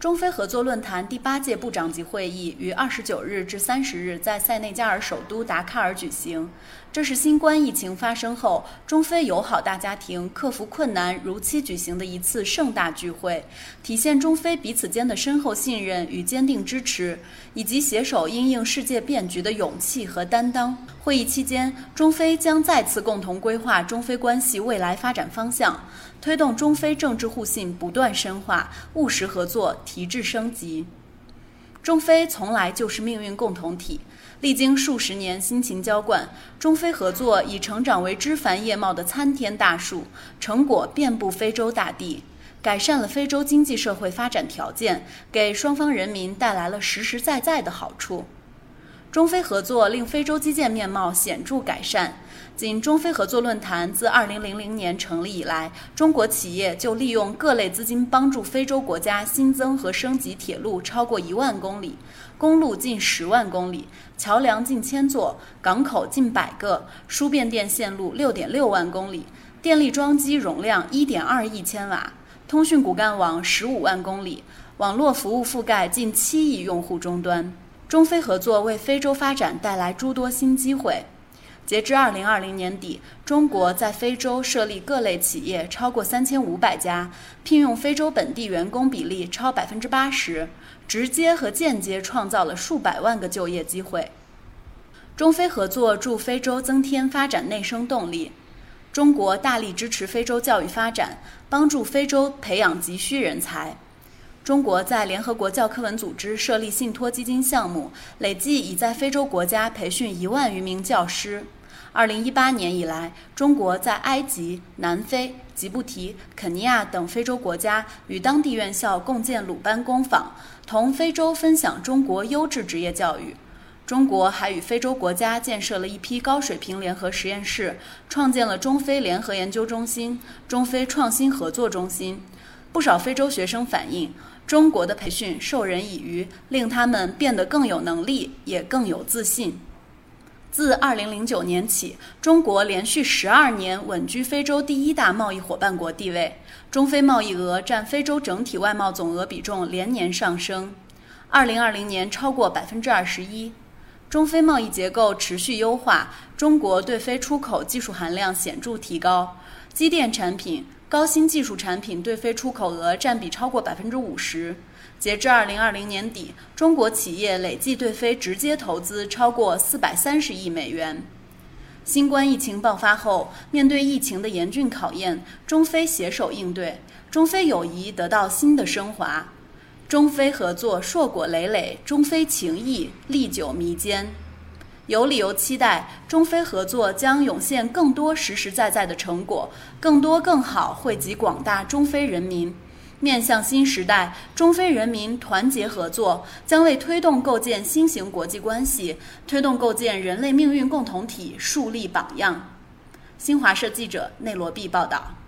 中非合作论坛第八届部长级会议于二十九日至三十日在塞内加尔首都达喀尔举行。这是新冠疫情发生后，中非友好大家庭克服困难如期举行的一次盛大聚会，体现中非彼此间的深厚信任与坚定支持，以及携手应应世界变局的勇气和担当。会议期间，中非将再次共同规划中非关系未来发展方向，推动中非政治互信不断深化，务实合作提质升级。中非从来就是命运共同体，历经数十年辛勤浇灌，中非合作已成长为枝繁叶茂的参天大树，成果遍布非洲大地，改善了非洲经济社会发展条件，给双方人民带来了实实在在的好处。中非合作令非洲基建面貌显著改善。仅中非合作论坛自2000年成立以来，中国企业就利用各类资金帮助非洲国家新增和升级铁路超过一万公里，公路近十万公里，桥梁近千座，港口近百个，输变电线路6.6万公里，电力装机容量1.2亿千瓦，通讯骨干网15万公里，网络服务覆盖近7亿用户终端。中非合作为非洲发展带来诸多新机会。截至二零二零年底，中国在非洲设立各类企业超过三千五百家，聘用非洲本地员工比例超百分之八十，直接和间接创造了数百万个就业机会。中非合作助非洲增添发展内生动力。中国大力支持非洲教育发展，帮助非洲培养急需人才。中国在联合国教科文组织设立信托基金项目，累计已在非洲国家培训一万余名教师。二零一八年以来，中国在埃及、南非、吉布提、肯尼亚等非洲国家与当地院校共建鲁班工坊，同非洲分享中国优质职业教育。中国还与非洲国家建设了一批高水平联合实验室，创建了中非联合研究中心、中非创新合作中心。不少非洲学生反映。中国的培训授人以渔，令他们变得更有能力，也更有自信。自2009年起，中国连续十二年稳居非洲第一大贸易伙伴国地位，中非贸易额占非洲整体外贸总额比重连年上升，2020年超过百分之二十一。中非贸易结构持续优化，中国对非出口技术含量显著提高，机电产品。高新技术产品对非出口额占比超过百分之五十。截至二零二零年底，中国企业累计对非直接投资超过四百三十亿美元。新冠疫情爆发后，面对疫情的严峻考验，中非携手应对，中非友谊得到新的升华，中非合作硕果累累，中非情谊历久弥坚。有理由期待中非合作将涌现更多实实在在的成果，更多更好惠及广大中非人民。面向新时代，中非人民团结合作，将为推动构建新型国际关系、推动构建人类命运共同体树立榜样。新华社记者内罗毕报道。